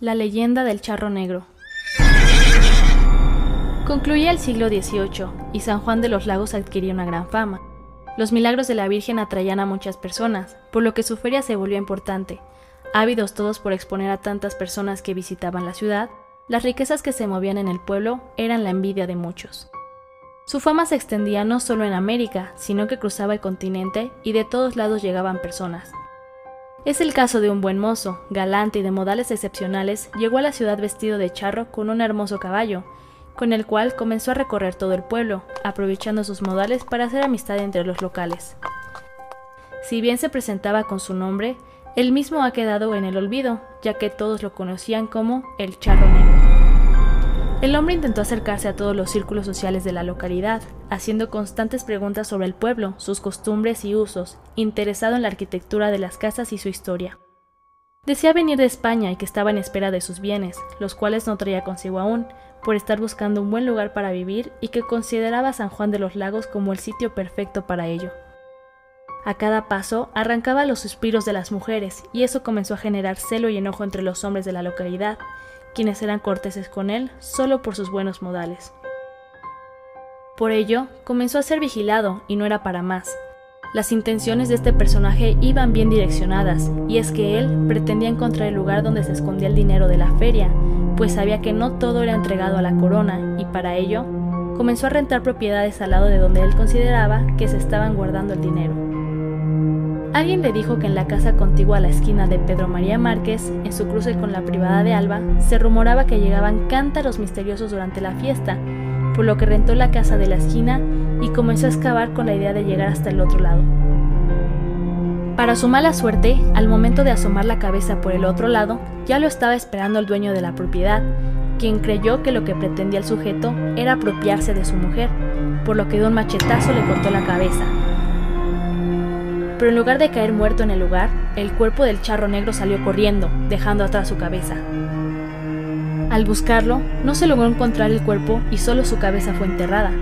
La leyenda del charro negro. Concluía el siglo XVIII y San Juan de los Lagos adquiría una gran fama. Los milagros de la Virgen atraían a muchas personas, por lo que su feria se volvió importante. Ávidos todos por exponer a tantas personas que visitaban la ciudad, las riquezas que se movían en el pueblo eran la envidia de muchos. Su fama se extendía no solo en América, sino que cruzaba el continente y de todos lados llegaban personas. Es el caso de un buen mozo, galante y de modales excepcionales, llegó a la ciudad vestido de charro con un hermoso caballo, con el cual comenzó a recorrer todo el pueblo, aprovechando sus modales para hacer amistad entre los locales. Si bien se presentaba con su nombre, él mismo ha quedado en el olvido, ya que todos lo conocían como el charro negro. El hombre intentó acercarse a todos los círculos sociales de la localidad, haciendo constantes preguntas sobre el pueblo, sus costumbres y usos, interesado en la arquitectura de las casas y su historia. Decía venir de España y que estaba en espera de sus bienes, los cuales no traía consigo aún, por estar buscando un buen lugar para vivir y que consideraba San Juan de los Lagos como el sitio perfecto para ello. A cada paso arrancaba los suspiros de las mujeres y eso comenzó a generar celo y enojo entre los hombres de la localidad, quienes eran corteses con él solo por sus buenos modales. Por ello, comenzó a ser vigilado y no era para más. Las intenciones de este personaje iban bien direccionadas, y es que él pretendía encontrar el lugar donde se escondía el dinero de la feria, pues sabía que no todo era entregado a la corona, y para ello comenzó a rentar propiedades al lado de donde él consideraba que se estaban guardando el dinero. Alguien le dijo que en la casa contigua a la esquina de Pedro María Márquez, en su cruce con la privada de Alba, se rumoraba que llegaban cántaros misteriosos durante la fiesta, por lo que rentó la casa de la esquina y comenzó a excavar con la idea de llegar hasta el otro lado. Para su mala suerte, al momento de asomar la cabeza por el otro lado, ya lo estaba esperando el dueño de la propiedad, quien creyó que lo que pretendía el sujeto era apropiarse de su mujer, por lo que de un machetazo le cortó la cabeza, pero en lugar de caer muerto en el lugar, el cuerpo del charro negro salió corriendo, dejando atrás su cabeza. Al buscarlo, no se logró encontrar el cuerpo y solo su cabeza fue enterrada.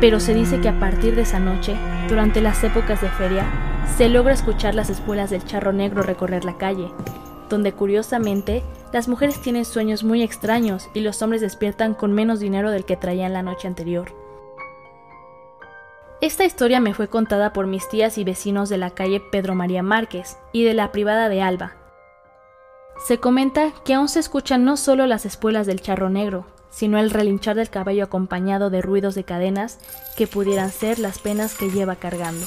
Pero se dice que a partir de esa noche, durante las épocas de feria, se logra escuchar las espuelas del charro negro recorrer la calle, donde curiosamente las mujeres tienen sueños muy extraños y los hombres despiertan con menos dinero del que traían la noche anterior. Esta historia me fue contada por mis tías y vecinos de la calle Pedro María Márquez y de la privada de Alba. Se comenta que aún se escuchan no solo las espuelas del charro negro, sino el relinchar del caballo acompañado de ruidos de cadenas que pudieran ser las penas que lleva cargando.